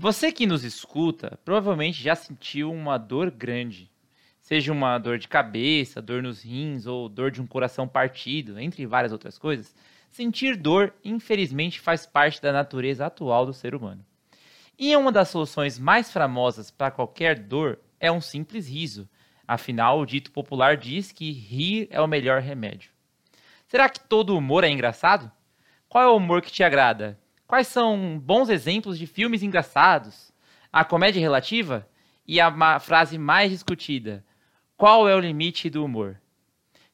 Você que nos escuta provavelmente já sentiu uma dor grande. Seja uma dor de cabeça, dor nos rins ou dor de um coração partido, entre várias outras coisas. Sentir dor, infelizmente, faz parte da natureza atual do ser humano. E uma das soluções mais famosas para qualquer dor é um simples riso. Afinal, o dito popular diz que rir é o melhor remédio. Será que todo humor é engraçado? Qual é o humor que te agrada? Quais são bons exemplos de filmes engraçados? A comédia relativa? E a frase mais discutida: qual é o limite do humor?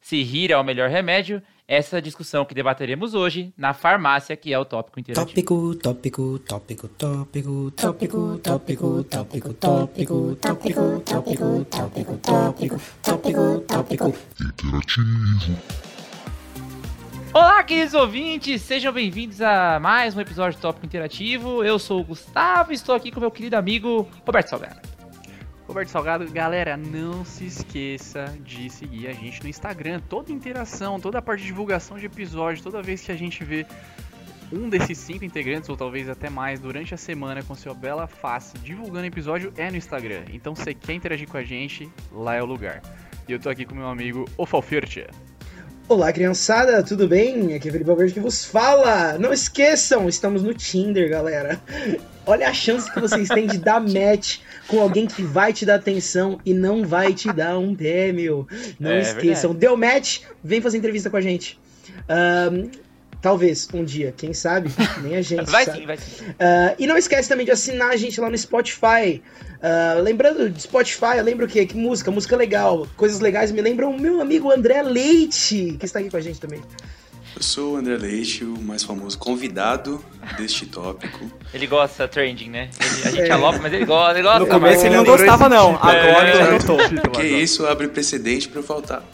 Se rir é o melhor remédio, essa é a discussão que debateremos hoje na farmácia, que é o tópico interativo. Tópico, tópico, tópico, tópico, tópico, tópico, tópico, tópico, tópico, tópico, tópico, tópico, tópico, tópico, interativo. Olá, queridos ouvintes, sejam bem-vindos a mais um episódio do Tópico Interativo. Eu sou o Gustavo e estou aqui com meu querido amigo Roberto Salgado. Roberto Salgado, galera, não se esqueça de seguir a gente no Instagram. Toda interação, toda a parte de divulgação de episódios, toda vez que a gente vê um desses cinco integrantes, ou talvez até mais, durante a semana com sua bela face divulgando episódio, é no Instagram. Então, se quer interagir com a gente, lá é o lugar. E eu tô aqui com meu amigo Ofalfirtia. Olá, criançada, tudo bem? Aqui é Felipe Alberto que vos fala. Não esqueçam, estamos no Tinder, galera. Olha a chance que vocês têm de dar match com alguém que vai te dar atenção e não vai te dar um prêmio. Não é, esqueçam. Verdade. Deu match? Vem fazer entrevista com a gente. Um, Talvez um dia, quem sabe? Nem a gente. vai sabe. sim, vai sim. Uh, e não esquece também de assinar a gente lá no Spotify. Uh, lembrando de Spotify, eu lembro o quê? Que música, música legal, coisas legais me lembram o meu amigo André Leite, que está aqui com a gente também. Eu sou o André Leite, o mais famoso convidado deste tópico. Ele gosta trending, né? Ele, a gente é. aloca, mas ele gosta, ele gosta. No começo ele não gostava, não. Agora ele já gostou. Que isso abre precedente pra eu faltar.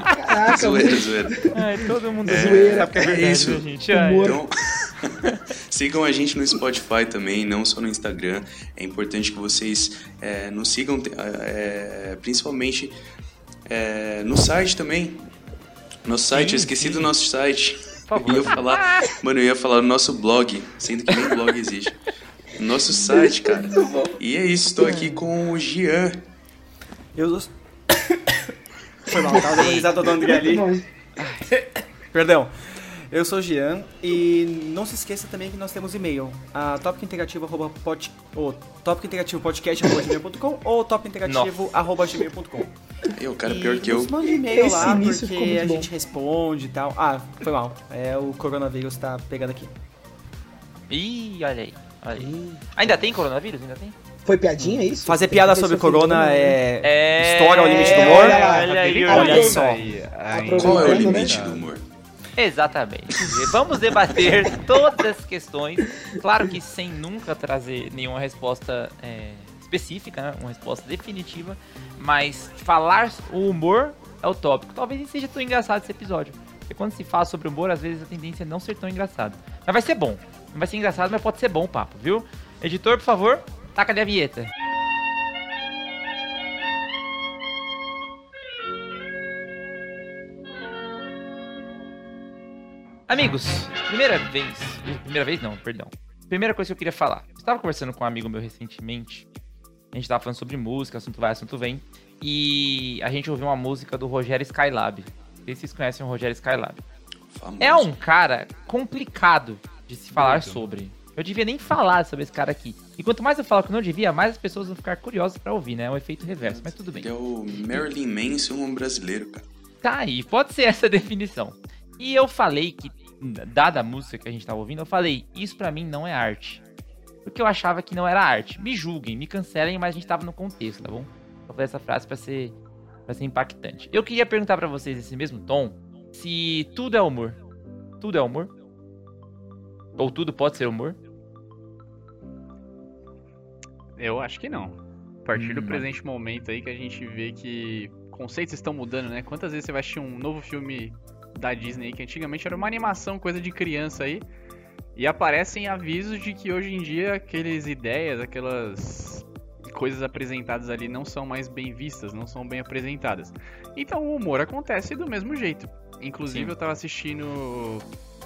Caraca, zoeira, zoeira. Ai, todo mundo é, zoeira. É, verdade, é isso. Gente? Então, sigam a gente no Spotify também, não só no Instagram. É importante que vocês é, nos sigam, é, principalmente é, no site também. Nosso site, sim, eu esqueci sim. do nosso site. Por favor. Eu ia falar, mano, eu ia falar do nosso blog, sendo que nem blog existe. Nosso site, cara. E é isso, estou aqui com o Gian. Eu. Foi mal, tava risada do André ali. Perdão. Eu sou o Gian e não se esqueça também que nós temos e-mail, a topicintegrativo.pod, ou topicintegrativopodcast.gmail.com ou topintegrativo.gmail.com. Eu, cara, e pior que eu. Manda e-mail lá porque a gente responde e tal. Ah, foi mal. É, o coronavírus tá pegando aqui. Ih, olha aí. Olha aí. Ainda tem coronavírus? Ainda tem? Foi piadinha é isso? Fazer piada sobre corona é... é... História ao limite do humor? Olha, aí, olha só. Qual é o limite do humor? Exatamente. Vamos debater todas as questões. Claro que sem nunca trazer nenhuma resposta é, específica, né? uma resposta definitiva. Mas falar o humor é o tópico. Talvez nem seja tão engraçado esse episódio. Porque quando se fala sobre humor, às vezes a tendência é não ser tão engraçado. Mas vai ser bom. Não vai ser engraçado, mas pode ser bom o papo, viu? Editor, por favor, taca ali a vinheta. Amigos, primeira vez. Primeira vez não, perdão. Primeira coisa que eu queria falar. Eu estava conversando com um amigo meu recentemente. A gente estava falando sobre música, assunto vai, assunto vem. E a gente ouviu uma música do Rogério Skylab. Não sei se vocês conhecem o Rogério Skylab. Famoso. É um cara complicado de se falar Muito. sobre. Eu devia nem falar sobre esse cara aqui. E quanto mais eu falo que não devia, mais as pessoas vão ficar curiosas para ouvir, né? É um efeito reverso, mas tudo bem. Ele é o Marilyn Manson brasileiro, cara. Tá aí, pode ser essa definição. E eu falei que, dada a música que a gente tava ouvindo, eu falei, isso para mim não é arte. Porque eu achava que não era arte. Me julguem, me cancelem, mas a gente tava no contexto, tá bom? Eu falei essa frase para ser, pra ser impactante. Eu queria perguntar para vocês, nesse mesmo tom, se tudo é humor. Tudo é humor? Ou tudo pode ser humor? Eu acho que não. A partir hum, do presente momento aí que a gente vê que conceitos estão mudando, né? Quantas vezes você vai assistir um novo filme da Disney, que antigamente era uma animação, coisa de criança aí, e aparecem avisos de que hoje em dia aquelas ideias, aquelas coisas apresentadas ali não são mais bem vistas, não são bem apresentadas. Então o humor acontece do mesmo jeito. Inclusive Sim. eu tava assistindo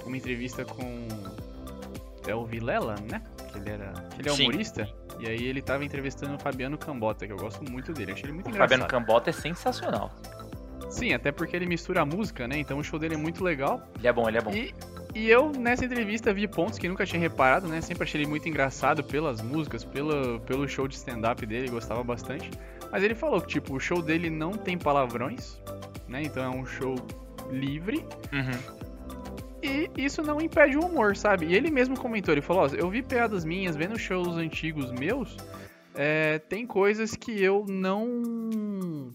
uma entrevista com é o Vilela, né? Que ele, era, ele é Sim. humorista. E aí ele tava entrevistando o Fabiano Cambota, que eu gosto muito dele. Achei ele muito O engraçado. Fabiano Cambota é sensacional. Sim, até porque ele mistura a música, né? Então o show dele é muito legal. Ele é bom, ele é bom. E, e eu, nessa entrevista, vi pontos que nunca tinha reparado, né? Sempre achei ele muito engraçado pelas músicas, pelo, pelo show de stand-up dele, gostava bastante. Mas ele falou que, tipo, o show dele não tem palavrões, né? Então é um show livre. Uhum. E isso não impede o humor, sabe? E ele mesmo comentou, ele falou, ó, eu vi piadas minhas, vendo shows antigos meus, é, tem coisas que eu não...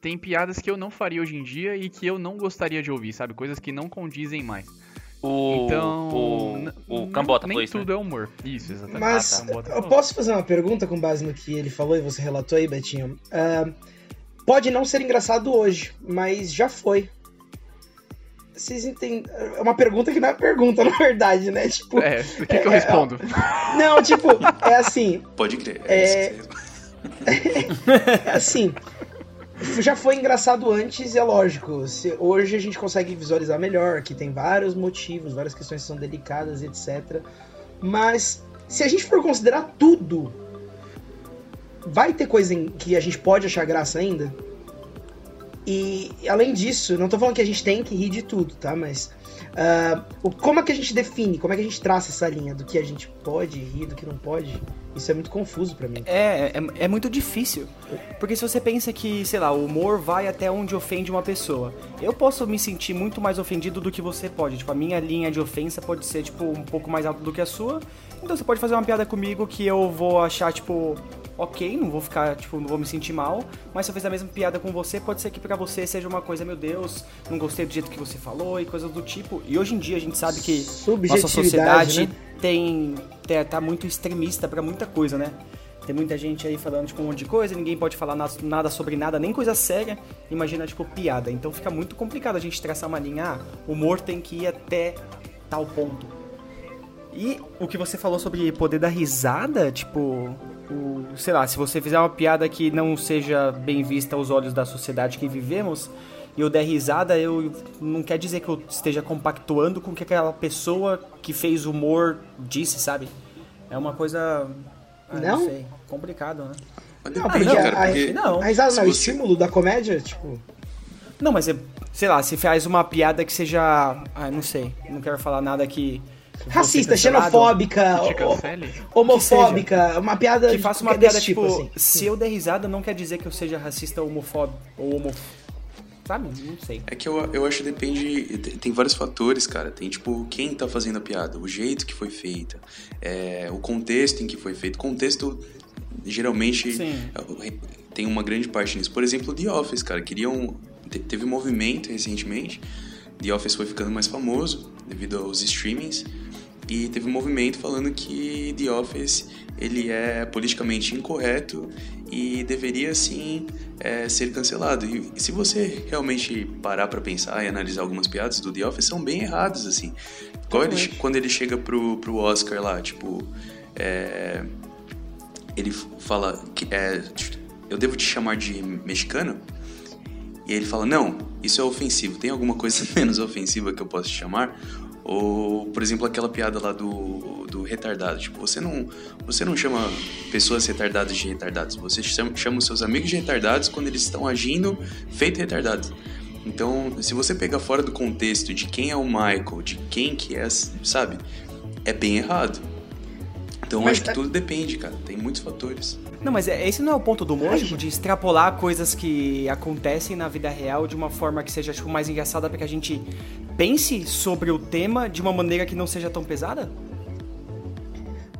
Tem piadas que eu não faria hoje em dia e que eu não gostaria de ouvir, sabe? Coisas que não condizem mais. O, Então, o, o Cambota nem falou isso, né? tudo é humor. Isso, exatamente. Mas Ah, tá. Eu posso fazer uma pergunta com base no que ele falou e você relatou aí, Betinho? Ah, pode não ser engraçado hoje, mas já foi. Vocês entendem? É uma pergunta que não é pergunta, na verdade, né? Tipo, É, o que, que eu respondo? não, tipo, é assim, Pode crer. É- É, é assim. Já foi engraçado antes, é lógico. Se- hoje a gente consegue visualizar melhor, que tem vários motivos, várias questões que são delicadas, etc. Mas se a gente for considerar tudo, vai ter coisa em que a gente pode achar graça ainda. E além disso, não tô falando que a gente tem que rir de tudo, tá? Mas o- como é que a gente define, como é que a gente traça essa linha do que a gente pode rir, do que não pode? Isso é muito confuso pra mim. É, é, é muito difícil. Porque se você pensa que, sei lá, o humor vai até onde ofende uma pessoa. Eu posso me sentir muito mais ofendido do que você pode. Tipo, a minha linha de ofensa pode ser, tipo, um pouco mais alta do que a sua. Então você pode fazer uma piada comigo que eu vou achar, tipo, ok, não vou ficar, tipo, não vou me sentir mal. Mas se eu fizer a mesma piada com você, pode ser que pra você seja uma coisa, meu Deus, não gostei do jeito que você falou e coisas do tipo. E hoje em dia a gente sabe que nossa sociedade né? tem, tem- tá muito extremista pra muita coisa, né? Tem muita gente aí falando tipo um monte de coisa, ninguém pode falar na- nada sobre nada, nem coisa séria. Imagina tipo piada. Então fica muito complicado a gente traçar uma linha, ah, o humor tem que ir até tal ponto. E o que você falou sobre poder dar risada, tipo, o, sei lá, se você fizer uma piada que não seja bem vista aos olhos da sociedade que vivemos, e eu der risada, eu não quer dizer que eu esteja compactuando com o que aquela pessoa que fez humor disse, sabe? É uma coisa. ah, Não? sei, complicado, né? Mas Não, porque cara, a- porque não. A risada se não é o estímulo da comédia? Tipo, Não, mas é, sei lá, se faz uma piada que seja. Ah, não sei, não quero falar nada que. Racista, xenofóbica, homofóbica, uma piada Que faça uma desse piada tipo, tipo, assim. se eu der risada não quer dizer que eu seja racista ou homofóbico ou homo... Sabe? Não sei. É que eu, eu acho que depende. te- Tem vários fatores, cara. Tem, tipo, quem tá fazendo a piada, o jeito que foi feita, é, o contexto em que foi feito. Contexto, geralmente, Sim. é, tem uma grande parte nisso. Por exemplo, The Office, cara. Queriam. te- Teve um movimento recentemente. The Office foi ficando mais famoso devido aos streamings. E teve um movimento falando que The Office ele é politicamente incorreto e deveria sim é, ser cancelado. E, se você realmente parar pra pensar e analisar algumas piadas do The Office, são bem erradas, assim. Igual ele, quando ele chega pro, pro Oscar lá, tipo. é, ele fala que é, eu devo te chamar de mexicano? E ele fala, não, isso é ofensivo. Tem alguma coisa menos ofensiva que eu possa te chamar? Ou, por exemplo, aquela piada lá do, do retardado. Tipo, você não, você não chama pessoas retardadas de retardados. Você chama, os seus amigos de retardados quando eles estão agindo feito retardados. Então, se você pegar fora do contexto de quem é o Michael, de quem que é, sabe? É bem errado. Então, Mas acho que é- tudo depende, cara. Tem muitos fatores. Não, mas é- esse não é o ponto do tipo, de extrapolar coisas que acontecem na vida real de uma forma que seja, tipo, mais engraçada pra que a gente pense sobre o tema de uma maneira que não seja tão pesada?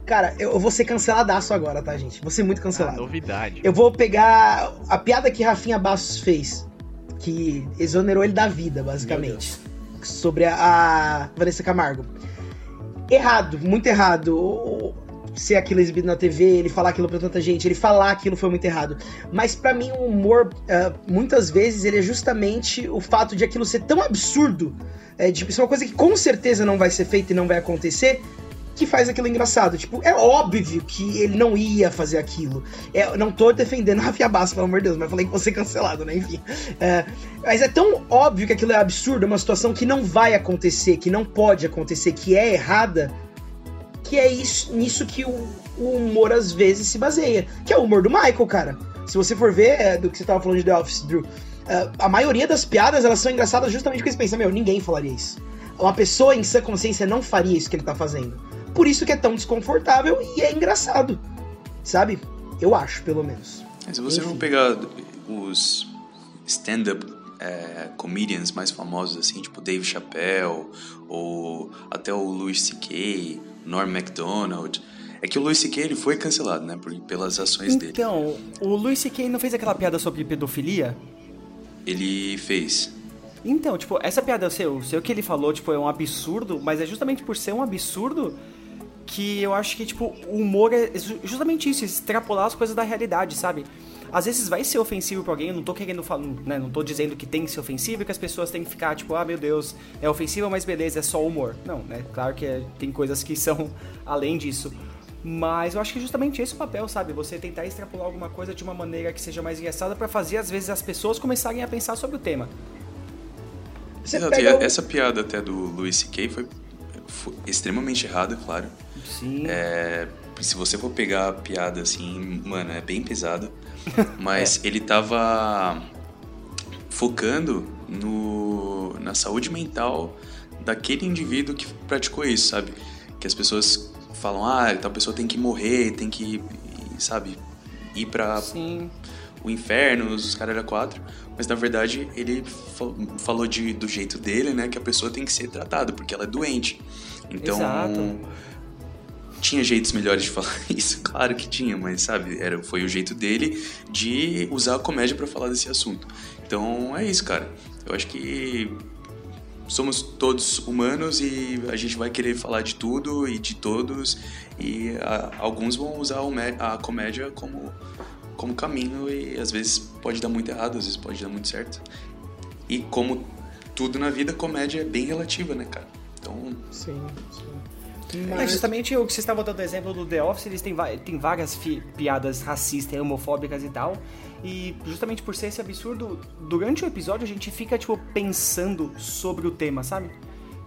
Cara, eu vou ser canceladaço agora, tá, gente? Vou ser muito Ah, cancelado. novidade. Eu vou pegar a piada que Rafinha Bastos fez, que exonerou ele da vida, basicamente. Sobre a, a Vanessa Camargo. Errado, muito errado. Ser aquilo exibido na TV, ele falar aquilo pra tanta gente, ele falar aquilo foi muito errado. Mas pra mim o humor, ah, muitas vezes, ele é justamente o fato de aquilo ser tão absurdo, é, de ser uma coisa que com certeza não vai ser feita e não vai acontecer, que faz aquilo engraçado. Tipo, é óbvio que ele não ia fazer aquilo. É, não tô defendendo Rafinha Bastos, pelo amor de Deus, mas falei que vou ser cancelado, né? Enfim. É, mas é tão óbvio que aquilo é absurdo, é uma situação que não vai acontecer, que não pode acontecer, que é errada, que é isso, nisso que o, o, humor às vezes se baseia. Que é o humor do Michael, cara. Se você for ver é, do que você tava falando de The Office, Drew, uh, a maioria das piadas elas são engraçadas justamente porque você pensa, meu, ninguém falaria isso. Uma pessoa em sã consciência não faria isso que ele tá fazendo. Por isso que é tão desconfortável e é engraçado. Sabe? Eu acho, pelo menos. Se você Enfim. for pegar os stand-up é, comedians mais famosos, assim, tipo Dave Chappelle, ou até o Louis C.K., Norm MacDonald. É que o Louis C.K. ele foi cancelado, né, por, pelas ações então, dele. Então, o Louis C.K. não fez aquela piada sobre pedofilia? Ele fez. Então, tipo, essa piada, eu sei, eu sei o que ele falou, tipo, é um absurdo, mas é justamente por ser um absurdo que eu acho que, tipo, o humor é justamente isso, extrapolar as coisas da realidade, sabe? Às vezes vai ser ofensivo pra alguém, eu não tô querendo falar, né, não tô dizendo que tem que ser ofensivo e que as pessoas têm que ficar, tipo, ah, meu Deus, é ofensivo, mas beleza, é só humor. Não, né? Claro que é, tem coisas que são além disso. Mas eu acho que justamente esse o papel, sabe? Você tentar extrapolar alguma coisa de uma maneira que seja mais engraçada para fazer, às vezes, as pessoas começarem a pensar sobre o tema. Exato, pega... essa piada até do Louis C.K. Foi, foi extremamente errada, claro. Sim. É, se você for pegar a piada assim, mano, é bem pesada. Mas é. ele tava focando no, na saúde mental daquele indivíduo que praticou isso, sabe? Que as pessoas falam, ah, tal pessoa tem que morrer, tem que, sabe, ir pra Sim. o inferno, os caras quatro. Mas na verdade ele falou de, do jeito dele, né? Que a pessoa tem que ser tratada, porque ela é doente. Então. Exato tinha jeitos melhores de falar isso, claro que tinha, mas sabe, era, foi o jeito dele de usar a comédia para falar desse assunto. Então é isso, cara. Eu acho que somos todos humanos e a gente vai querer falar de tudo e de todos e a, alguns vão usar a comédia como como caminho e às vezes pode dar muito errado, às vezes pode dar muito certo. E como tudo na vida, comédia é bem relativa, né, cara? Então, sim, sim. Mas... É justamente o que você estava dando exemplo do The Office, eles têm, têm várias piadas racistas, homofóbicas e tal. E justamente por ser esse absurdo, durante o episódio a gente fica, tipo, pensando sobre o tema, sabe?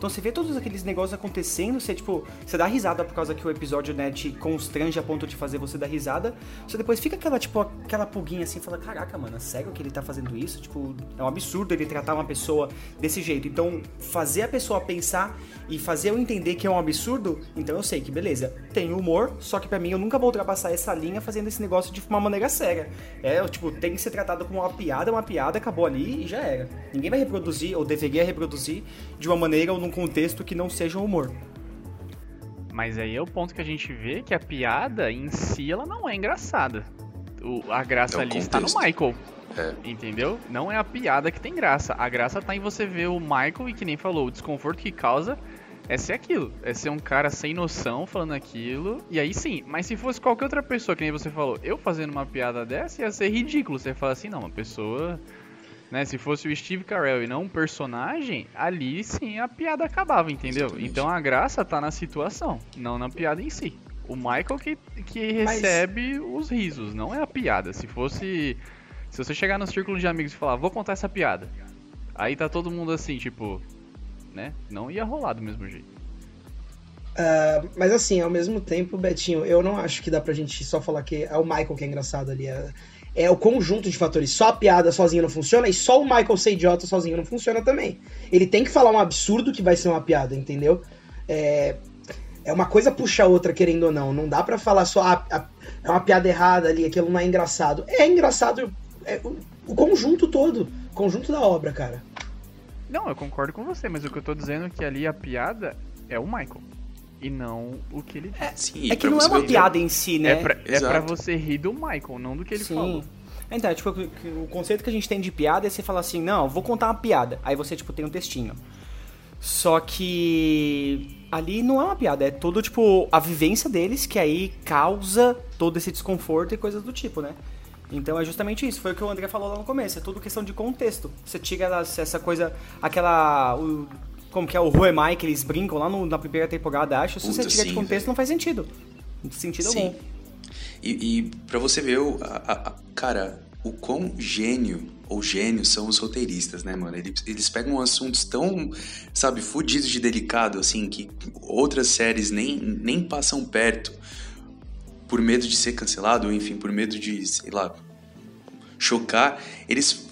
Então você vê todos aqueles negócios acontecendo, você tipo, você dá risada por causa que o episódio, né, te constrange a ponto de fazer você dar risada. Você depois fica aquela, tipo, aquela pulguinha assim, fala, caraca, mano, é sério que ele tá fazendo isso? Tipo, é um absurdo ele tratar uma pessoa desse jeito. Então, fazer a pessoa pensar e fazer eu entender que é um absurdo, então eu sei que beleza, tem humor, só que para mim eu nunca vou ultrapassar essa linha fazendo esse negócio de uma maneira séria. É, tipo, tem que ser tratado como uma piada, uma piada, acabou ali e já era. Ninguém vai reproduzir ou deveria reproduzir de uma maneira ou num contexto que não seja um humor. Mas aí é o ponto que a gente vê que a piada em si ela não é engraçada. O, a graça é ali contexto. está no Michael. É. Entendeu? Não é a piada que tem graça. A graça tá em você ver o Michael e que nem falou, o desconforto que causa é ser aquilo. É ser um cara sem noção falando aquilo. E aí sim, mas se fosse qualquer outra pessoa, que nem você falou, eu fazendo uma piada dessa, ia ser ridículo. Você fala assim, não, uma pessoa né? Se fosse o Steve Carell e não um personagem, ali sim a piada acabava, entendeu? Exatamente. Então a graça tá na situação, não na piada em si. O Michael que, que recebe Mas... os risos, não é a piada. Se fosse. Se você chegar no círculo de amigos e falar, vou contar essa piada. Aí tá todo mundo assim, tipo. Né? Não ia rolar do mesmo jeito. Uh, mas assim, ao mesmo tempo, Betinho, eu não acho que dá pra gente só falar que é o Michael que é engraçado ali. É, é o conjunto de fatores. Só a piada sozinha não funciona e só o Michael ser idiota sozinho não funciona também. Ele tem que falar um absurdo que vai ser uma piada, entendeu? É, é uma coisa puxa a outra, querendo ou não. Não dá para falar só a, a, é uma piada errada ali, aquilo não é engraçado. É engraçado é, o, o, conjunto todo, o conjunto da obra, cara. Não, eu concordo com você, mas o que eu tô dizendo é que ali a piada é o Michael e não o que ele diz. É, Sim, é que não é uma piada em si, né? É pra, é pra, você rir do Michael, não do que ele Sim. falou. Então, tipo, o conceito que a gente tem de piada é você falar assim, não, vou contar uma piada. Aí você, tipo, tem um textinho. Só que ali não é uma piada, é todo, tipo, a vivência deles que aí causa todo esse desconforto e coisas do tipo, né? Então é justamente isso, foi o que o André falou lá no começo, é tudo questão de contexto. Você tira essa coisa, aquela. O, como que é o Who Am I, que eles brincam lá no, na primeira temporada, acho. Se Puta, você tira sim, de contexto, véio. não faz sentido. Não sentido sim. algum. E, e para você ver, o, a, a, cara, o quão gênio ou gênios são os roteiristas, né, mano? Eles, eles pegam assuntos tão, sabe, fudidos de delicado, assim, que outras séries nem, nem passam perto por medo de ser cancelado, ou enfim, por medo de, sei lá, chocar. Eles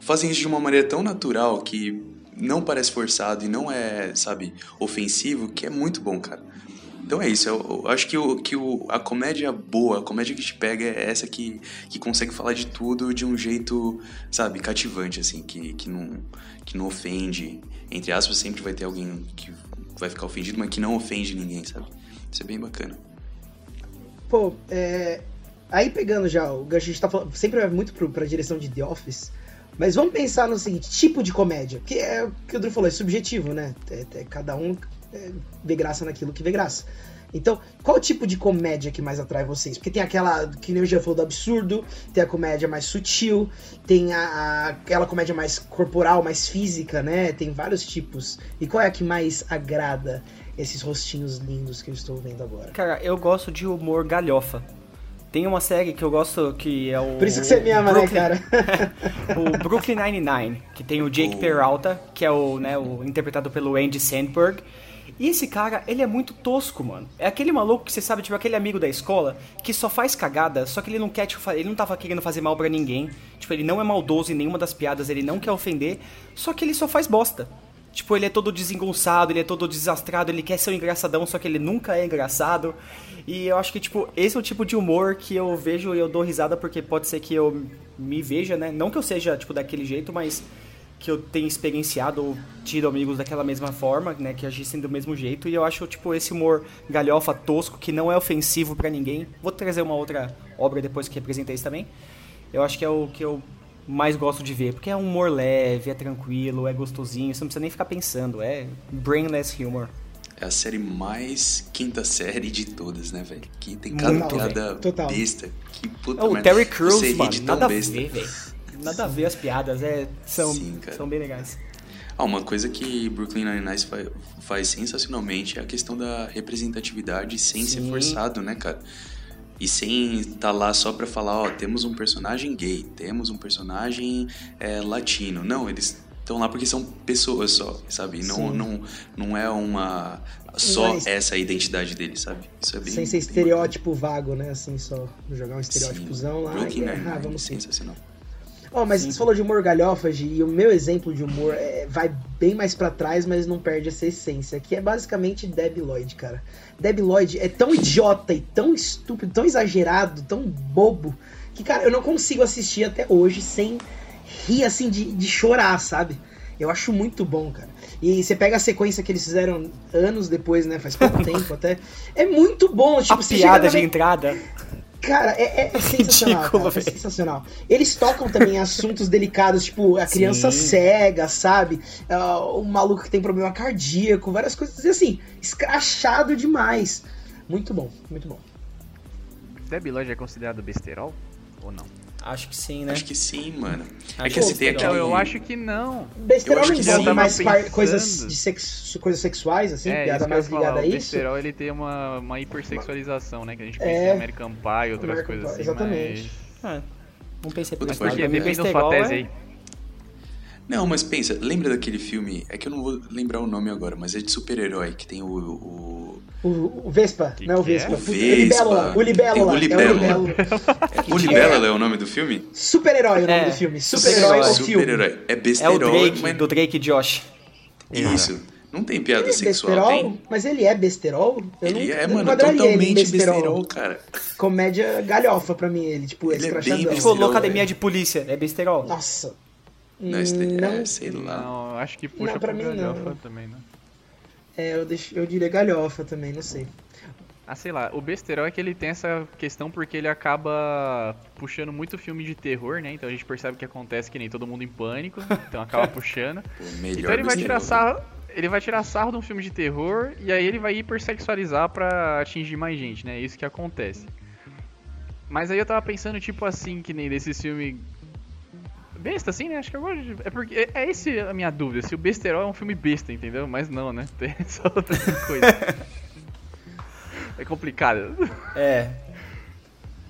fazem isso de uma maneira tão natural que não parece forçado e não é, sabe, ofensivo, que é muito bom, cara. Então é isso, eu, eu acho que, o, que o, a comédia boa, a comédia que te pega é essa que, que consegue falar de tudo de um jeito, sabe, cativante, assim, que, que, não, que não ofende. Entre aspas, sempre vai ter alguém que vai ficar ofendido, mas que não ofende ninguém, sabe? Isso é bem bacana. Pô, é, aí pegando já, o gancho, a gente tá falando, sempre vai muito pro, pra direção de The Office, mas vamos pensar no seguinte, tipo de comédia, que é o que o Drew falou, é subjetivo, né? É, é, cada um é, vê graça naquilo que vê graça. Então, qual tipo de comédia que mais atrai vocês? Porque tem aquela, que nem o já falou, do absurdo, tem a comédia mais sutil, tem a, a, aquela comédia mais corporal, mais física, né? Tem vários tipos. E qual é a que mais agrada esses rostinhos lindos que eu estou vendo agora? Cara, eu gosto de humor galhofa. Tem uma série que eu gosto que é o. Por isso que você me ama, Brooklyn, né, cara? o Brooklyn Nine-Nine, que tem o Jake Peralta, que é o, né, o interpretado pelo Andy Sandberg. E esse cara, ele é muito tosco, mano. É aquele maluco que você sabe, tipo, aquele amigo da escola que só faz cagada, só que ele não quer, tipo, ele não tava querendo fazer mal para ninguém. Tipo, ele não é maldoso em nenhuma das piadas, ele não quer ofender, só que ele só faz bosta. Tipo, ele é todo desengonçado, ele é todo desastrado, ele quer ser um engraçadão, só que ele nunca é engraçado. E eu acho que, tipo, esse é o tipo de humor que eu vejo e eu dou risada porque pode ser que eu me veja, né? Não que eu seja, tipo, daquele jeito, mas que eu tenha experienciado ou tido amigos daquela mesma forma, né? Que agissem do mesmo jeito. E eu acho, tipo, esse humor galhofa, tosco, que não é ofensivo para ninguém. Vou trazer uma outra obra depois que representei isso também. Eu acho que é o que eu mais gosto de ver, porque é um humor leve, é tranquilo, é gostosinho, você não precisa nem ficar pensando, é brainless humor. É a série mais quinta série de todas, né, velho? Que tem cada piada Total. besta. Que puta oh, O Terry Crews, mano, nada besta. a ver, velho. Nada a ver as piadas, é, são, Sim, são bem legais. Ah, uma coisa que Brooklyn Nine-Nine faz, faz, sensacionalmente é a questão da representatividade sem Sim. ser forçado, né, cara? E sem estar tá lá só pra falar, ó, temos um personagem gay, temos um personagem é, latino. Não, eles estão lá porque são pessoas só, sabe? Não, não, não é uma. Só Mas, essa identidade deles, sabe? Isso é bem. Sem ser estereótipo vago, né? Assim, só jogar um estereótipozão lá. Brooklyn e, ah, vamos sensacional. Oh, mas Sim. você falou de humor galhofas e o meu exemplo de humor é, vai bem mais para trás, mas não perde essa essência, que é basicamente Debbie Lloyd, cara. Debbie Lloyd é tão idiota e tão estúpido, tão exagerado, tão bobo, que, cara, eu não consigo assistir até hoje sem rir, assim, de, de chorar, sabe? Eu acho muito bom, cara. E você pega a sequência que eles fizeram anos depois, né? Faz pouco tempo até. É muito bom. Tipo, a piada de entrada. Cara, é, é sensacional. Ridículo, cara, é sensacional. Eles tocam também assuntos delicados, tipo a criança Sim. cega, sabe? Uh, o maluco que tem problema cardíaco, várias coisas assim, escrachado demais. Muito bom, muito bom. Lloyd é considerado besterol ou não? Acho que sim, né? Acho que sim, mano. Acho é que assim, tem aquele... Eu acho que não. Besterol não envolve mais coisas, de sex... coisas sexuais, assim, é, piada mais ligada a isso. O besterol, ele tem uma, uma hipersexualização, né? Que a gente pensa é... em American Pie e outras American coisas assim, Exatamente. Mas... É. Não pensei por isso. Porque depende do Fatese aí. Não, mas pensa, lembra daquele filme? É que eu não vou lembrar o nome agora, mas é de super-herói, que tem o, o o, o Vespa, que não é o Vespa. É? O, Vespa. o Libélula. O Libélula. É o Libélula é o nome do filme? Super-herói é o nome é. do filme. Super-herói é o filme. Super-herói. É besterol. É o Drake, mas... do Drake e Josh. Isso. Não tem piada ele sexual, besterol, tem? Mas ele é besterol? Eu ele não, é, mano, totalmente besterol. besterol. cara. Comédia galhofa pra mim, ele, tipo, ele é bem Tipo, Locademia de Polícia, é besterol. Nossa. Não, não, é, sei lá. Não, acho que puxa não, pra mim, galhofa não. também, né? É, eu, deixo, eu diria galhofa também, não sei. Ah, sei lá, o besterol é que ele tem essa questão porque ele acaba puxando muito filme de terror, né? Então a gente percebe que acontece que nem todo mundo em pânico, então acaba puxando. então ele vai tirar sarro, ele vai tirar sarro de um filme de terror e aí ele vai hipersexualizar para atingir mais gente, né? É isso que acontece. Mas aí eu tava pensando, tipo assim, que nem desse filme besta, assim, né? Acho que eu gosto de... É porque é, é esse a minha dúvida, se o Besterol é um filme besta, entendeu? Mas não, né? Tem só outra coisa. é complicado. É.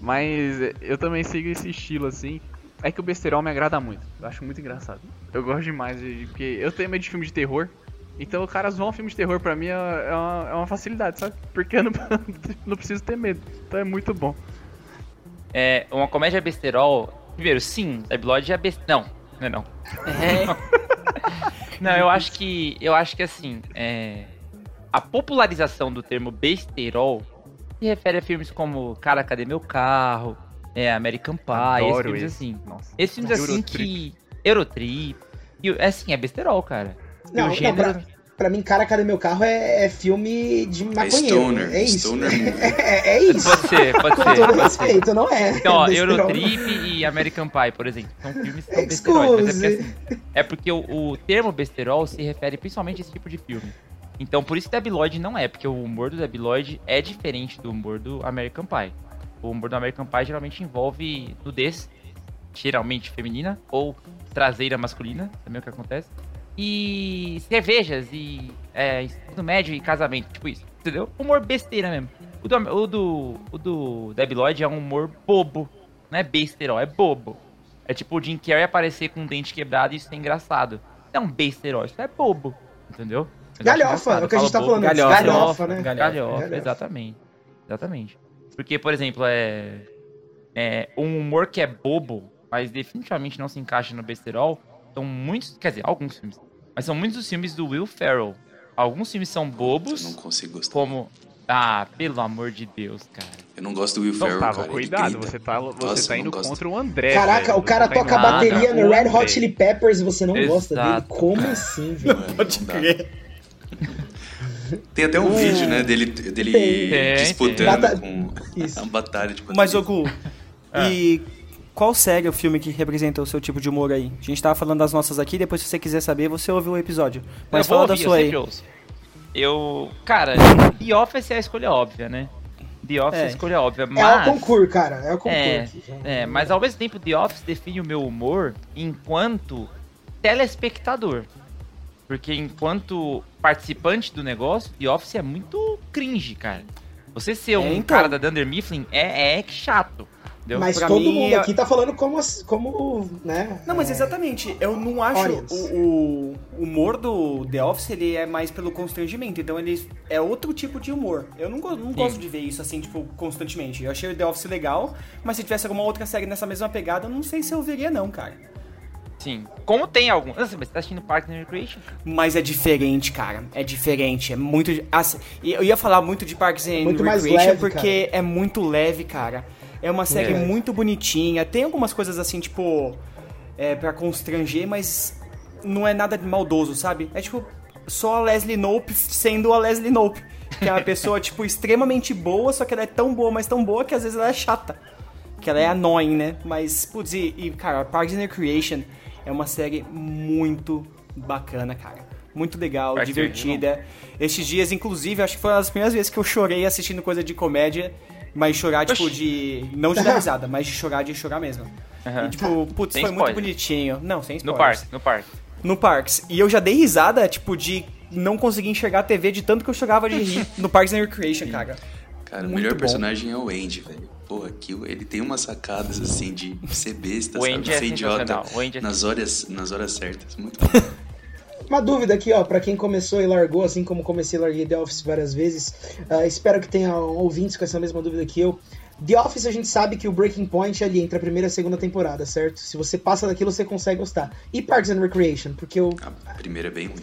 Mas eu também sigo esse estilo, assim. É que o besterol me agrada muito. Eu acho muito engraçado. Eu gosto demais de. Porque eu tenho medo de filme de terror. Então o cara zoar um filme de terror pra mim é, é, uma, é uma facilidade, sabe? Porque eu não, não preciso ter medo. Então é muito bom. É, uma comédia besterol. Primeiro, sim, Debi Lloyd é besterol. Não, não é não. É. não, eu acho que. Eu acho que assim. É, a popularização do termo besterol se refere a filmes como Cara, cadê meu carro? É, American Pie, Adoro esses filmes esse. assim. Nossa. Esses filmes assim Eurotrip. que. Eurotrip. E, É assim, é besterol, cara. E Não, o não, gênero- pra, mim, Cara, Cadê Meu Carro é, é filme de É maconheiro. stoner. é isso. Stoner. É, é isso. Pode ser, pode Com ser. todo pode ser. respeito, não é? Então, ó. Eurotrip e American Pie, por exemplo, são filmes que são besterol. Mas é porque, assim, é porque o, o termo besterol se refere principalmente a esse tipo de filme. Então, por isso que Debi Lloyd não é, porque o humor do Debi Lloyd é diferente do humor do American Pie. O humor do American Pie geralmente envolve nudez, geralmente feminina, ou traseira masculina, também é o que acontece. E cervejas, e é, ensino médio e casamento, tipo isso, entendeu? Humor besteira mesmo. O do, o do, o do Debi Lloyd é um humor bobo, não é besterol, é bobo. É tipo o Jim Carrey aparecer com um dente quebrado e isso é engraçado. Não é um besterol, isso é bobo, entendeu? Eu Galhofa, é o que a gente tá bobo, falando. Galhofa, Galhofa, né? galhofa. Galhofa, Galhofa. exatamente. Exatamente. Porque, por exemplo, é, é um humor que é bobo, mas definitivamente não se encaixa no besterol, são muitos, quer dizer, alguns filmes, mas são muitos dos filmes do Will Ferrell. Alguns filmes são Eu bobos, não consigo gostar. como... Ah, pelo amor de Deus, cara. Eu não gosto do Will Então, Ferrell, tava, cara. cuidado, você tá, você Nossa, tá eu indo contra o André. Caraca, velho. o cara tá toca a bateria no Red Hot. Chili Peppers e você não gosta dele. Exato, Como assim, velho? Pode Não dá. crer. Tem até um vídeo, né, dele, dele Tem, disputando Bata- com Isso. a batalha de Mas, bateria. ô Gu, e qual série o filme que representa o seu tipo de humor aí? A gente tava falando das nossas aqui, depois se você quiser saber, você ouve o episódio. Mas eu vou fala da ouvir, sua eu aí. ouço. Eu, cara, The Office é a escolha óbvia, né? The Office é, É. a escolha óbvia, É o mas... concurso, cara. É o concurso. É, É, mas ao mesmo tempo, The Office define o meu humor enquanto telespectador. Porque enquanto participante do negócio, The Office é muito cringe, cara. Você ser um É, então. cara da Dunder Mifflin é, é chato. Entendeu? Mas Pra todo mim, mundo é- aqui tá falando como, como né? Não, mas é, exatamente. Eu não acho Audience. o, o humor do The Office ele é mais pelo constrangimento. Então ele é outro tipo de humor. Eu não, não gosto de ver isso assim, tipo, constantemente. Eu achei o The Office legal, mas se tivesse alguma outra série nessa mesma pegada, eu não sei se eu veria, não, cara. Sim. Como tem algum. Nossa, mas você tá assistindo Parks and Recreation? Mas é diferente, cara. É diferente. É muito. assim, e eu ia falar muito de Parks and Muito mais Recreation leve, porque é muito leve, cara. É uma série É. muito bonitinha. Tem algumas coisas assim, tipo. É, pra constranger, mas não é nada de maldoso, sabe? É tipo. Só a Leslie Nope sendo a Leslie Nope. Que é uma pessoa, tipo, extremamente boa, só que ela é tão boa, mas tão boa que às vezes ela é chata. Que ela é annoying, né? Mas, putz, e, e, cara, Parks and Recreation é uma série muito bacana, cara. Muito legal, and divertida. Estes dias, inclusive, acho que foi uma das primeiras vezes que eu chorei assistindo coisa de comédia. Mas chorar, tipo, Oxi. de. Não de dar risada, mas de chorar de chorar mesmo. Aham. E, tipo, putz, Sem foi muito spoiler. bonitinho. Não, sem No spoilers. parque, no parque. No Parks. E eu já dei risada, tipo, de não conseguir enxergar a TV de tanto que eu chorava de rir no Parks and Recreation, cara. Cara, o Muito melhor bom. personagem é o Andy, velho. Pô, aquilo, ele tem umas sacadas assim de ser besta, O sabe? Andy é ser idiota. O Andy é nas horas, nas horas certas. Muito bom. Uma dúvida aqui, ó, pra quem começou e largou, assim como comecei e larguei The Office várias vezes. ah, espero que tenha ouvintes com essa mesma dúvida que eu. The Office a gente sabe que o breaking point é ali entre a primeira e a segunda temporada, certo? Se você passa daquilo, você consegue gostar. E Parks and Recreation, porque eu, A primeira é bem ruim.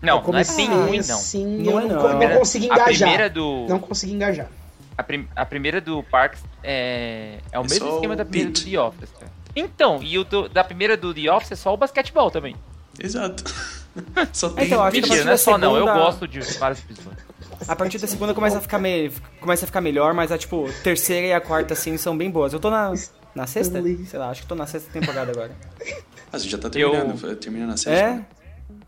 Não, não é bem ruim, não. assim, Não eu é não, não. não consegui A engajar. primeira do. Não consegui engajar. A, prim- a primeira do Parks é, é o É mesmo esquema o da primeira do beat. The Office, cara. Então, e o do- da primeira do The Office é só o basquetebol também. Exato. Só tem Então, acho que a Mentira, não é só não. Eu segunda- gosto de vários episódios. A partir da segunda começa a ficar, me... começa a ficar melhor, mas a, tipo, terceira e a quarta, assim, são bem boas. Eu tô na, na sexta? Sei lá, acho que tô na sexta temporada agora. Ah, você já tá Eu- terminando. Termina na sétima.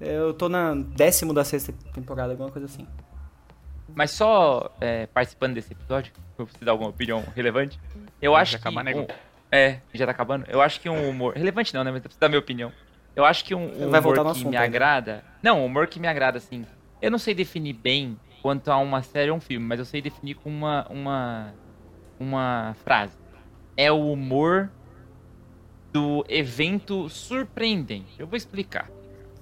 É, eu tô na décimo da sexta temporada, alguma coisa assim. Mas só é, participando desse episódio, pra você dar alguma opinião relevante, eu acho Já que... acabar, né, um- é, já tá acabando. Eu acho que um humor... Relevante não, né? Mas precisa dar minha opinião. Eu acho que um, um humor que assunto me agrada... Não, um humor que me agrada, assim... Eu não sei definir bem quanto a uma série ou um filme, mas eu sei definir com uma, uma, uma frase. É o humor do evento surpreendente. Eu vou explicar.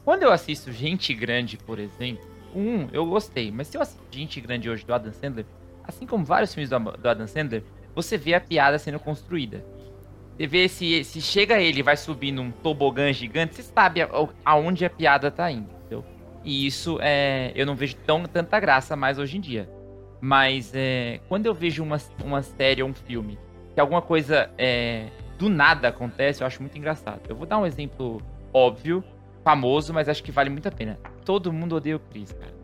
Quando eu assisto Gente Grande, por exemplo, um, eu gostei, mas se eu assisto Gente Grande hoje do Adam Sandler, assim como vários filmes do, do Adam Sandler, você vê a piada sendo construída. Você vê se, se chega ele e vai subir num tobogã gigante, você sabe aonde a piada tá indo, entendeu? E isso é, eu não vejo tão, tanta graça mais hoje em dia. Mas é, quando eu vejo uma, uma série ou um filme que alguma coisa é, do nada acontece, eu acho muito engraçado. Eu vou dar um exemplo óbvio, famoso, mas acho que vale muito a pena. Todo mundo odeia o Chris, cara.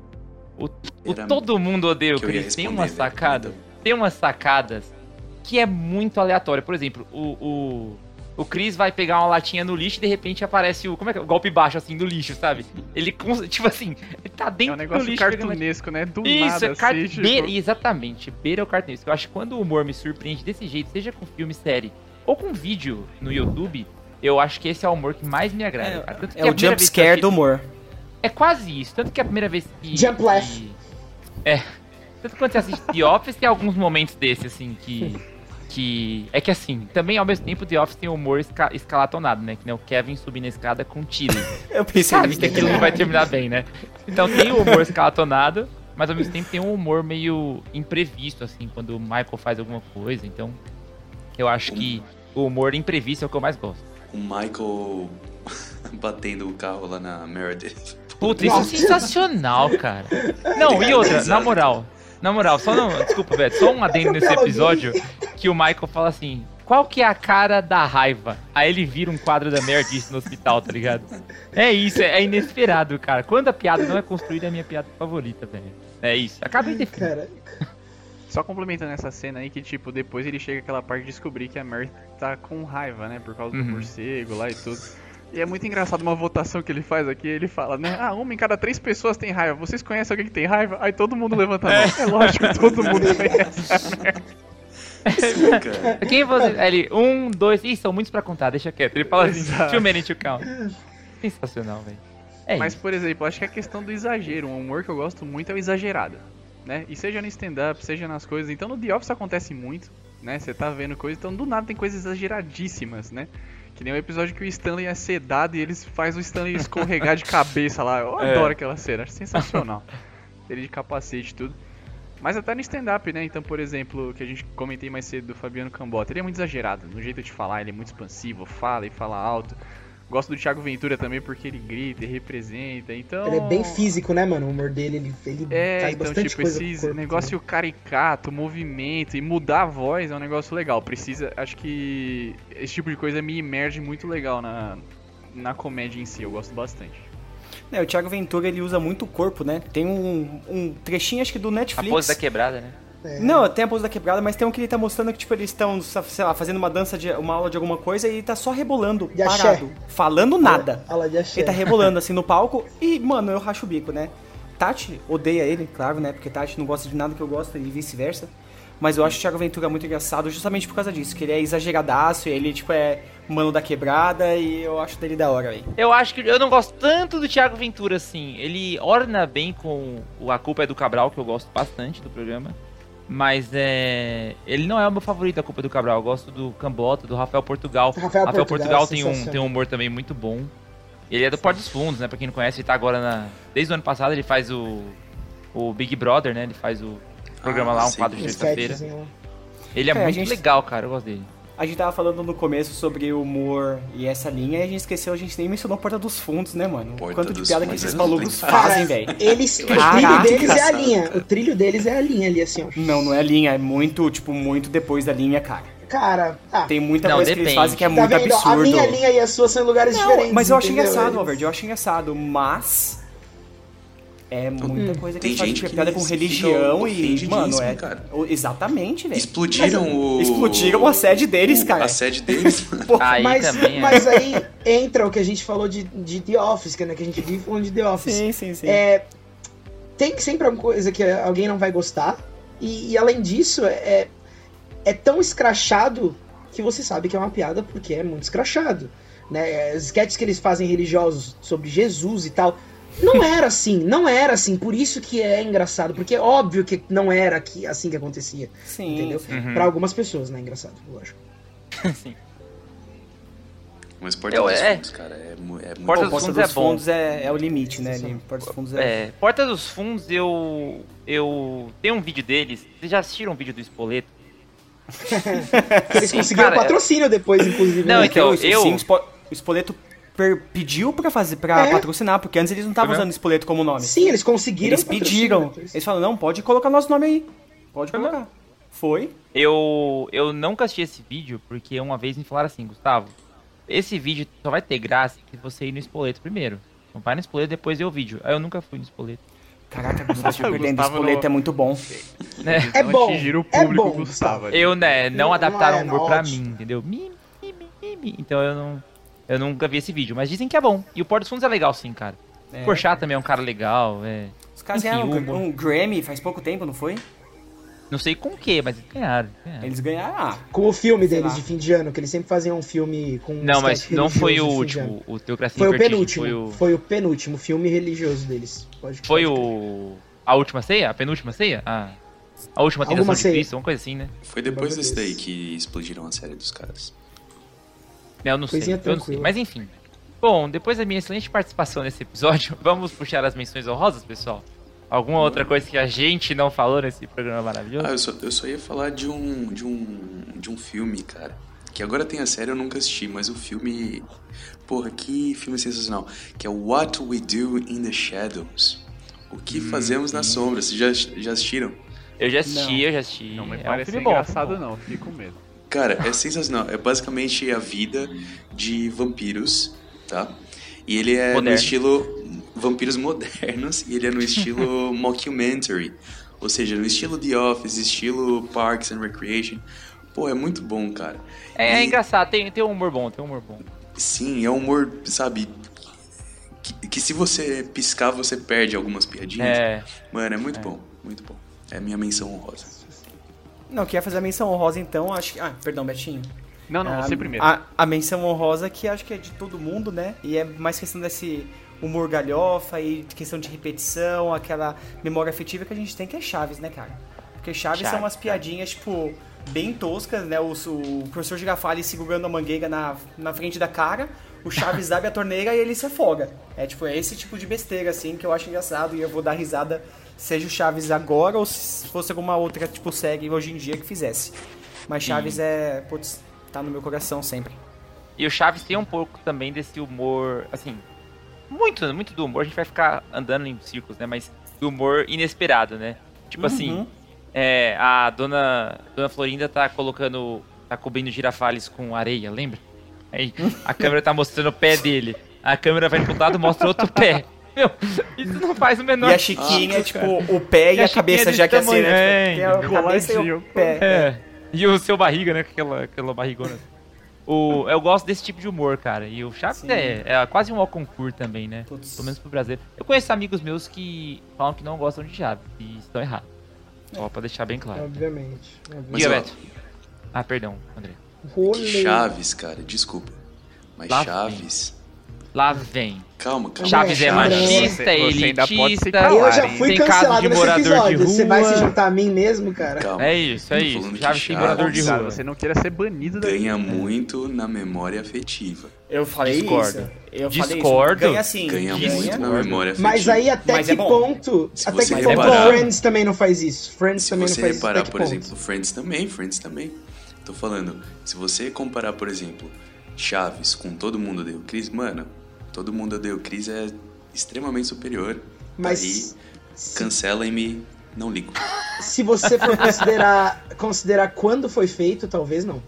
O, o Todo mundo odeia o Chris. Tem uma sacada, tem umas sacadas que é muito aleatório. Por exemplo, o, o, o Chris vai pegar uma latinha no lixo e de repente aparece o. Como é que é? O golpe baixo assim do lixo, sabe? Ele, tipo assim, ele tá dentro é um negócio do lixo. cartunesco, né? Do Isso, nada, é car... assim, beira, Exatamente, beira o cartunesco. Eu acho que quando o humor me surpreende desse jeito, seja com filme, série ou com vídeo no YouTube, eu acho que esse é o humor que mais me agrada. É, é o jump scare do humor. É quase isso. Tanto que a primeira vez que. Jump laugh. É. Tanto quando você assiste The Office, tem alguns momentos desses, assim, que que. É que assim, também ao mesmo tempo The Office tem humor esca escalatonado, né? Que nem o Kevin subindo a escada com tiro. Eu pensei Sabe que aquilo não vai terminar bem, né? Então tem o humor escalatonado, mas ao mesmo tempo tem um humor meio imprevisto, assim, quando o Michael faz alguma coisa. Então, eu acho que o humor imprevisto é o que eu mais gosto. O Michael batendo o carro lá na Meredith. Puta, isso é sensacional, cara. Não, e outra, na moral, na moral, só não. Desculpa, Beto, só um adendo nesse episódio que o Michael fala assim: qual que é a cara da raiva? Aí ele vira um quadro da Meredith no hospital, tá ligado? É isso, é inesperado, cara. Quando a piada não é construída, é a minha piada favorita, velho. É isso. Acabei de Cara. Só complementando essa cena aí que, tipo, depois ele chega aquela parte de descobrir que a Mary tá com raiva, né? Por causa do Uhum. morcego lá e tudo. E é muito engraçado uma votação que ele faz aqui, ele fala, né? Ah, uma em cada três pessoas tem raiva. Vocês conhecem alguém que tem raiva? Aí todo mundo levanta a mão. É, lógico, todo mundo conhece a Mary. Sim, cara. Quem você. Ele, um, dois. Ih, são muitos pra contar, deixa quieto. Ele fala assim, Exato. too many to count. Sensacional, velho. É Mas, isso. por exemplo, acho que a questão do exagero, um humor que eu gosto muito é o exagerado, né? E seja no stand-up, seja nas coisas. Então no The Office acontece muito, né? Você tá vendo coisas, então do nada tem coisas exageradíssimas, né? Que nem o episódio que o Stanley é sedado e eles faz o Stanley escorregar de cabeça lá. Eu É. adoro aquela cena, acho sensacional. Ele de capacete e tudo. Mas até no stand-up, né? Então, por exemplo, que a gente comentei mais cedo do Fabiano Cambota, ele é muito exagerado no jeito de falar, ele é muito expansivo, fala e fala alto. Gosto do Thiago Ventura também porque ele grita e representa, então... Ele é bem físico, né, mano? O humor dele, ele, ele É, faz então, bastante tipo, coisa com o esse corpo, negócio né? caricato, movimento e mudar a voz é um negócio legal. Precisa, acho que esse tipo de coisa me emerge muito legal na, na comédia em si, eu gosto bastante. É, o Thiago Ventura, ele usa muito o corpo, né? Tem um, um trechinho, acho que do A Netflix. pose da quebrada, né? É. Não, tem a pose da quebrada, mas tem um que ele tá mostrando que, tipo, eles estão, sei lá, fazendo uma dança, de uma aula de alguma coisa e ele tá só rebolando, De axé. parado, falando nada. Aula de axé. Ele tá rebolando assim no palco e, mano, eu racho o bico, né? Tati odeia ele, claro, né? Porque Tati não gosta de nada que eu gosto e vice-versa. Mas eu acho o Thiago Ventura muito engraçado justamente por causa disso, que ele é exageradaço, ele, tipo, é mano da quebrada e eu acho dele da hora, velho. Eu acho que eu não gosto tanto do Thiago Ventura assim. Ele orna bem com o A Culpa é do Cabral, que eu gosto bastante do programa. Mas é. Ele não é o meu favorito da Culpa é do Cabral. Eu gosto do Cambota, do Rafael Portugal. Rafael Portugal, Portugal tem, um, tem um humor também muito bom. Ele é do Porto dos Fundos, né? Pra quem não conhece, ele tá agora na. Desde o ano passado ele faz o. O Big Brother, né? Ele faz o programa Ah, lá, um sim. quadro de terça-feira. lá. Ele é, É, muito gente- legal, cara. Eu gosto dele. A gente tava falando no começo sobre o humor e essa linha e a gente esqueceu, a gente nem mencionou Porta dos Fundos, né, mano? Porta Quanto de piada que esses é malucos fazem, velho. Eles, o trilho deles é a linha. O trilho deles é a linha ali, assim, ó. Não, não é linha, é muito, tipo, muito depois da linha, cara. Cara, ah, Tem muita Não, coisa que eles depende. fazem que é tá muito vendo? A absurdo. minha linha e a sua são em lugares Não, diferentes. mas eu acho engraçado, Albert, eu acho engraçado, mas é muita coisa que Tem gente que piada com religião e, mano, é cara. exatamente, velho. Explodiram o. Explodiram a sede deles, o- cara. A sede deles. Pô, Aí mas, também é. mas aí entra o que a gente falou de, de The Office, que, né, que a gente vive falando de The Office. sim, sim, sim. É, tem sempre alguma coisa que alguém não vai gostar. E, e além disso, é, é tão escrachado que você sabe que é uma piada porque é muito escrachado. Né? Os sketches que eles fazem religiosos sobre Jesus e tal. Não era assim, não era assim. Por isso que é engraçado. Porque é óbvio que não era que, assim que acontecia. sim, entendeu? Uhum. Pra algumas pessoas, né? Engraçado, lógico. Sim. Mas Porta Eu- dos é. Fundos, cara, é, é muito Porta Pô, dos Porta Fundos dos é. Fundos é, é o limite, né? ali, Porta dos Fundos é... É, Porta dos Fundos, eu. Eu. Tem um vídeo deles. Vocês já assistiram um vídeo do Espoleto? Eles Sim, conseguiram cara, patrocínio depois, inclusive. Não, né? então, o- eu- sim, o Spo- o Spoleto per- pediu pra, fazer, pra É. patrocinar, porque antes eles não estavam Foi usando Spoleto como nome. Sim, eles conseguiram. Eles pediram. depois. Eles falaram, não, pode colocar nosso nome aí. Pode Foi colocar. Foi. Eu. Eu nunca assisti esse vídeo porque uma vez me falaram assim, Gustavo. Esse vídeo só vai ter graça se você ir no Espoleto primeiro. Então vai no Espoleto depois vê o vídeo. Aí eu nunca fui no Espoleto. Caraca, Gustavo O surpreendendo. Gustavo Spoleto não- é muito bom. Né? É Não bom, o é público bom, Gustavo. Eu, né, não adaptaram o é, humor pra ótimo. mim, entendeu? Mi, mi, mi, mi, mi. Então eu não. Eu nunca vi esse vídeo, mas dizem que é bom. E o Porta dos Fundos é legal sim, cara. É. O Porchat também é um cara legal, é. Os caras ganharam um, um Grammy faz pouco tempo, não foi? Não sei com o que, mas ganharam. ganharam. Eles ganharam. Ah, Com o filme Sei deles lá. de fim de ano, que eles sempre faziam um filme com. Não, mas não foi o último, o Teocracia Foi o penúltimo. Foi o, Foi o penúltimo filme religioso deles. Pode, foi pode o... A última ceia? A penúltima ceia? A, a última tentação Alguma de. Cristo, uma coisa assim, né? Foi depois desse daí que explodiram a série dos caras. Eu não sei, Coisinha eu não sei. Mas enfim. Bom, depois da minha excelente participação nesse episódio, vamos puxar as menções honrosas, pessoal? Alguma outra coisa que a gente não falou nesse programa maravilhoso? Ah, eu só, eu só ia falar de um, de um. de um filme, cara. Que agora tem a série, eu nunca assisti, mas o filme. Porra, que filme sensacional. Que é What We Do in the Shadows. O que fazemos nas sombras. Vocês já, já assistiram? Eu já assisti, Não. eu já assisti. Não me é um parece engraçado, bom. não. Fiquei com medo. Cara, é sensacional. É basicamente a vida de vampiros, tá? E ele é no Moderno. estilo. Vampiros modernos, e ele é no estilo mockumentary. Ou seja, no estilo The Office, estilo Parks and Recreation. Pô, é muito bom, cara. É, é E- engraçado, tem, tem um humor bom, tem um humor bom. Sim, é um humor, sabe? Que, que se você piscar, você perde algumas piadinhas. É, Mano, é muito bom, muito bom. É a minha menção honrosa. Não, quer fazer a menção honrosa então, acho que. Ah, perdão, Betinho. Não, não, a, você primeiro. A, a menção honrosa que acho que é de todo mundo, né? E é mais questão desse humor galhofa e questão de repetição, aquela memória afetiva que a gente tem, que é Chaves, né, cara? Porque Chaves, Chaves, são umas piadinhas, tipo, bem toscas, né? O, o professor Girafales segurando a mangueira na, na frente da cara, o Chaves abre a torneira e ele se afoga. É tipo, é esse tipo de besteira, assim, que eu acho engraçado e eu vou dar risada, seja o Chaves agora ou se fosse alguma outra, tipo, série hoje em dia que fizesse. Mas Chaves é, putz, tá no meu coração sempre. E o Chaves tem um pouco também desse humor, assim, muito, muito do humor, a gente vai ficar andando em círculos, né? Mas do humor inesperado, né? Tipo assim, Uhum. é, a dona, dona Florinda tá colocando, tá cobrindo girafales com areia, lembra? Aí a câmera tá mostrando o pé dele, a câmera vai pro lado e mostra outro pé. Meu, isso não faz o menor E a Chiquinha, Ah, tipo, o pé e, E a a cabeça, já que é assim, né? Tipo, tem a cabeça e o pé. É. E o seu barriga, né? com Aquela, aquela barrigona. O, eu gosto desse tipo de humor, cara. E o Chaves é, é quase um concurso também, né? Putz. Pelo menos pro Brasil. Eu conheço amigos meus que falam que não gostam de Chaves. E estão errados. Só pra deixar bem claro. Obviamente. obviamente. Ó, Beto. Ah, perdão, André. Rolê. Chaves, cara, desculpa. Mas Lá Chaves. Lá vem. Calma, calma. Chaves é machista, Você- você ainda pode se elitista. calar. Eu já fui cancelado de nesse morador de episódio. Você vai se juntar a mim mesmo, cara? Calma. É isso, é isso. Chaves tem morador de rua. você não queira ser banido da Ganha muito na memória afetiva. Eu falei Discordo. isso. Eu falei Discordo. isso. Ganha sim. Ganha Ganha. muito na Discordo. memória afetiva. Mas aí até Mas que é ponto? Se Até você que ponto reparar- Friends também não faz isso? Friends Se também não você faz isso. reparar, Até que por ponto? exemplo, Friends também, Friends também. Tô falando, se você comparar, por exemplo, Chaves com Todo Mundo Odeia o Chris, mano, Todo Mundo Odeia o Chris é extremamente superior. Mas Daí, cancelem-me, não ligo. se você for considerar, considerar quando foi feito, talvez não.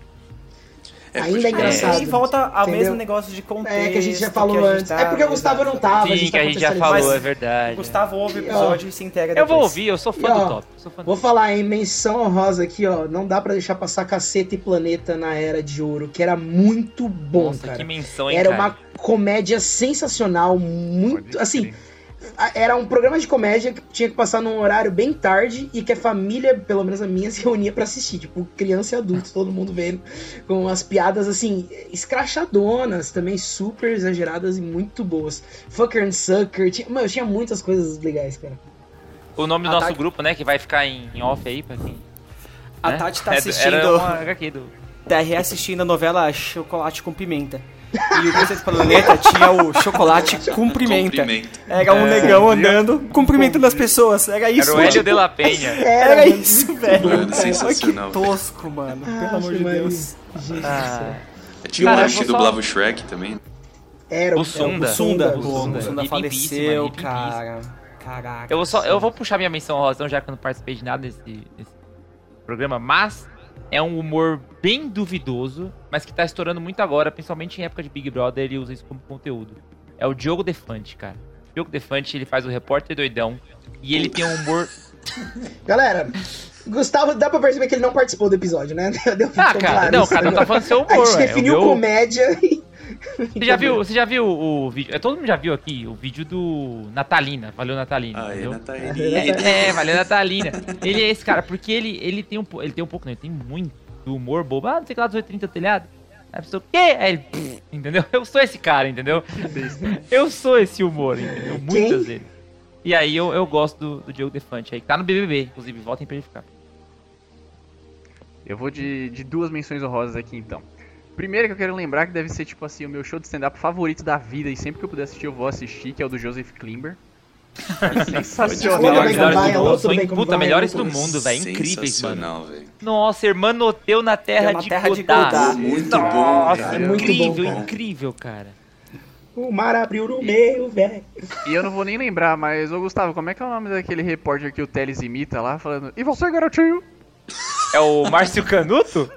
É, Ainda é engraçado. E volta ao Entendeu? mesmo negócio de contexto. É que a gente já falou a gente antes. tá- É porque o Gustavo não tava, a Sim, gente que tá a gente já falou, é verdade. O Gustavo ouve o episódio e se integra Eu depois. vou ouvir, eu sou fã E, ó, do top. Sou fã do Vou falar em menção honrosa aqui, ó. Não dá pra deixar passar Caceta e Planeta na Era de Ouro, que era muito bom, Nossa, cara. que menção, hein, Era cara? uma comédia sensacional, muito. Assim, era um programa de comédia que tinha que passar num horário bem tarde e que a família, pelo menos a minha, se reunia pra assistir. Tipo, criança e adulto, todo mundo vendo. Com as piadas, assim, escrachadonas, também super exageradas e muito boas. Fucker and Sucker. Tinha, mano, tinha muitas coisas legais, cara. O nome do A nosso Tati- grupo, né, que vai ficar em, em off aí pra quem... A né? Tati tá É- assistindo. Era uma HQ do... Tá reassistindo a novela Chocolate com Pimenta. E o Conceito Planeta tinha o chocolate cumprimenta. Cumprimenta. Era um negão andando, cumprimentando as pessoas. Era isso, Era o. Hélio de la Penha. Era mano. isso, velho. Mano, Olha que sensacional. tosco, mano. Pelo amor de Deus. Ah. Tinha um eu que dublava o Shrek também. Era O Sunda. O Sunda, O Sunda. o Sunda faleceu, cara. Caraca. Eu vou, só, eu vou puxar minha menção rosão, já que eu não participei de nada desse, desse programa, mas é um humor bem duvidoso, mas que tá estourando muito agora, principalmente em época de Big Brother, ele usa isso como conteúdo. É o Diogo Defante, cara. O Diogo Defante, ele faz o repórter doidão, e ele tem um humor... Galera, Gustavo, dá pra perceber que ele não participou do episódio, né? Deu Ah, cara, claro não, cada um tá falando seu A humor, gente ué. definiu O meu- comédia e... Você já viu, você já viu o vídeo? é, Todo mundo já viu aqui o vídeo do Natalina, valeu Natalina, Ah, é? Natalina. É, é, valeu Natalina. Ele é esse cara, porque ele, ele tem um ele tem um pouco, não, ele tem muito humor bobo. Ah, não sei que lá dos 830 telhado. Aí a pessoa, o quê? Aí ele, "Pff", entendeu? Eu sou esse cara, entendeu? Eu sou esse humor, entendeu? Muitas vezes. E aí eu, eu gosto do, do Diogo Defante aí, que tá no BBB, inclusive, votem pra ele ficar. Eu vou de, de duas menções honrosas aqui então. Primeiro que eu quero lembrar que deve ser tipo assim o meu show de stand-up favorito da vida e sempre que eu puder assistir eu vou assistir, que é o do Joseph Klimber. Sensacional. Tudo bem, Melhores Puta, melhores do mundo, velho. Incríveis, mano. Sensacional, velho. Nossa, hermanoteu na terra, na de, terra de Godá. Godá. Muito bom, Nossa, velho. É muito incrível, bom, cara. incrível, cara. O mar abriu no meio, velho. E eu não vou nem lembrar, mas ô Gustavo, como é que é o nome daquele repórter que o Teles imita lá falando? E você, garotinho? É o Márcio Canuto?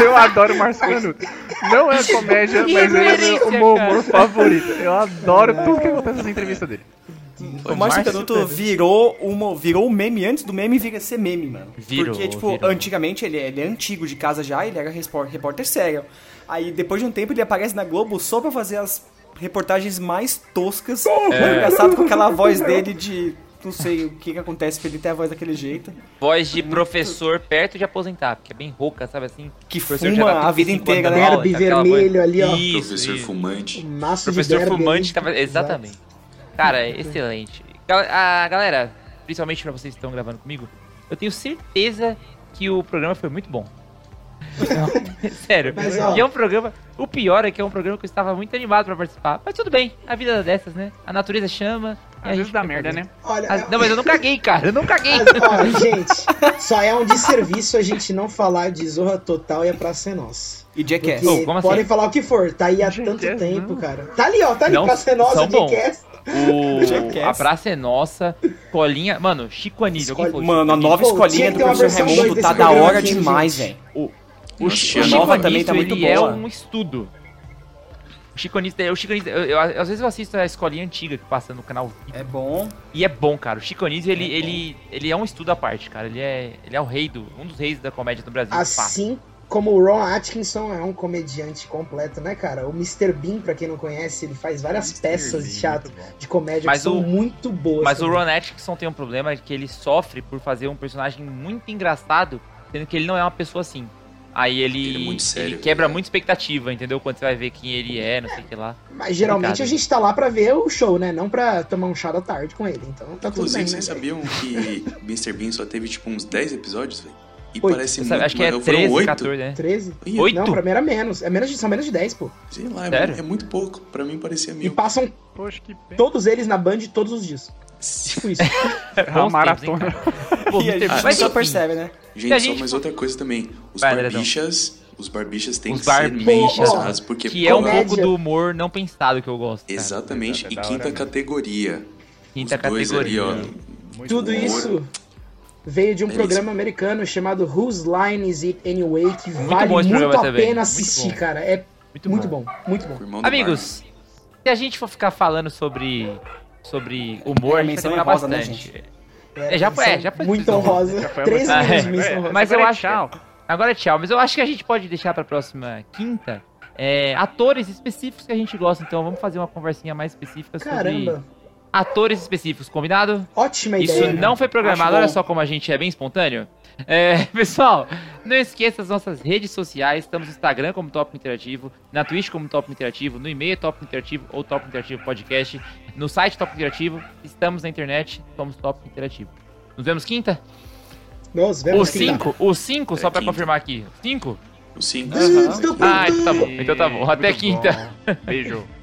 Eu adoro o Márcio Canuto. Não é comédia, Que mas ele é o meu humor favorito. Eu adoro tudo que acontece nas entrevistas dele. O Márcio Canuto virou, uma, virou um meme antes do meme vir a ser meme, mano. Virou, Porque, tipo, virou. antigamente ele, ele é antigo de casa já, ele era repórter sério. Aí depois de um tempo ele aparece na Globo só pra fazer as reportagens mais toscas. É. Engraçado com aquela voz dele de. Não sei o que, que acontece pra ele ter a voz daquele jeito. Voz de professor perto de aposentar, porque é bem rouca, sabe assim? Que Professor fuma já tá a vida 35 inteira, né? tá voz- vermelho ali, ó. Isso, Professor isso. fumante. Um maço Professor de fumante tava. Exatamente. Cara, é excelente. A galera, principalmente pra vocês que estão gravando comigo, eu tenho certeza que o programa foi muito bom. Sério. Mas, ó. E é um programa. O pior é que é um programa que eu estava muito animado pra participar. Mas tudo bem, a vida é dessas, né? A natureza chama. e a Às gente vezes dá merda, fazer. né? Olha, As- Não, mas eu não caguei, cara. Eu não caguei. Mas, ó, gente, só é um desserviço a gente não falar de Zorra Total e a Praça é Nossa. E Jackass. Oh, como assim? podem falar o que for, tá aí há Jackass, tanto tempo, não. cara. Tá ali, ó, tá ali, Não, Praça é Nossa. Jackass. O... A praça é nossa. Colinha. Mano, Chico Anísio. Foi? Mano, a nova Pô, escolinha do professor Raimundo tá da hora aqui, demais, velho. O, o Chico nova também tá muito ele é boa. um estudo. O Chico Anísio, o Chico Anísio, eu, eu- às vezes eu assisto a escolinha antiga que passa no canal É bom. e é bom, cara. O Chico Anísio, ele, ele, ele é um estudo à parte, cara. Ele é, ele é o rei do, um dos reis da comédia do Brasil. Assim como o Ron Atkinson é um comediante completo, né, cara? O Mr. Bean, pra quem não conhece, ele faz várias peças de teatro, de comédia Mas que são o- muito boas. Mas o também. Ron Atkinson tem um problema que ele sofre por fazer um personagem muito engraçado, sendo que ele não é uma pessoa assim. Aí ele, Ele é muito sério, ele quebra né? muita expectativa, entendeu? Quando você vai ver quem ele é, não sei o que lá. Mas geralmente Complicado. a gente tá lá pra ver o show, né? Não pra tomar um chá da tarde com ele. Então tá tudo Inclusive, bem, né? vocês sabiam que Mr. Bean só teve tipo uns 10 episódios, velho? E Oito. parece Você muito, sabe, acho que é mas foram 13, oito. 14, né? 13? Ih, Oito? Não, pra mim era menos. É menos de, são menos de 10, pô. Sei lá, é, Sério? é muito pouco. Pra mim parecia E mil. passam Poxa, todos eles na Band todos os dias. Tipo isso. É uma maratona. tempos, hein, cara? Pô, E só mas enfim, percebe, né? Gente, a só gente- mais outra coisa também. Os Vai, barbichas, os barbichas têm Os que ser usados, porque Que é um pouco do humor não pensado que eu gosto. cara. Exatamente, É e hora quinta mesmo. categoria. Quinta Os dois categoria. ali, ó. Tudo humor. isso veio de um Beleza. programa americano chamado Whose Line Is It Anyway, que Muito vale muito a pena muito assistir, bom. cara. É Muito, muito bom. bom, muito bom. Amigos, se a gente for ficar falando sobre, sobre humor, É, a gente vai demorar né, bastante. É, já é, já foi Muito honrosa. Já foi Três minutos é. de menção honrosa. Mas eu Agora é acho tchau. Agora é tchau, mas eu acho que a gente pode deixar pra próxima quinta é, atores específicos que a gente gosta. Então vamos fazer uma conversinha mais específica sobre Caramba, atores específicos, combinado? ótima Isso ideia. não foi programado, Acho olha bom. só como a gente é bem espontâneo. É, pessoal, não esqueça as nossas redes sociais. Estamos no Instagram como Top Interativo, na Twitch como Top Interativo, no e-mail Top Interativo ou Top Interativo Podcast, no site Top Interativo. Estamos na internet, somos Top Interativo. Nos vemos quinta? Nos O vemos quinta. 5, o 5, só É, pra quinta. confirmar aqui. 5? O 5. Uhum. Ah, então tá bom. Então tá bom. Até Muito quinta. bom. Beijo.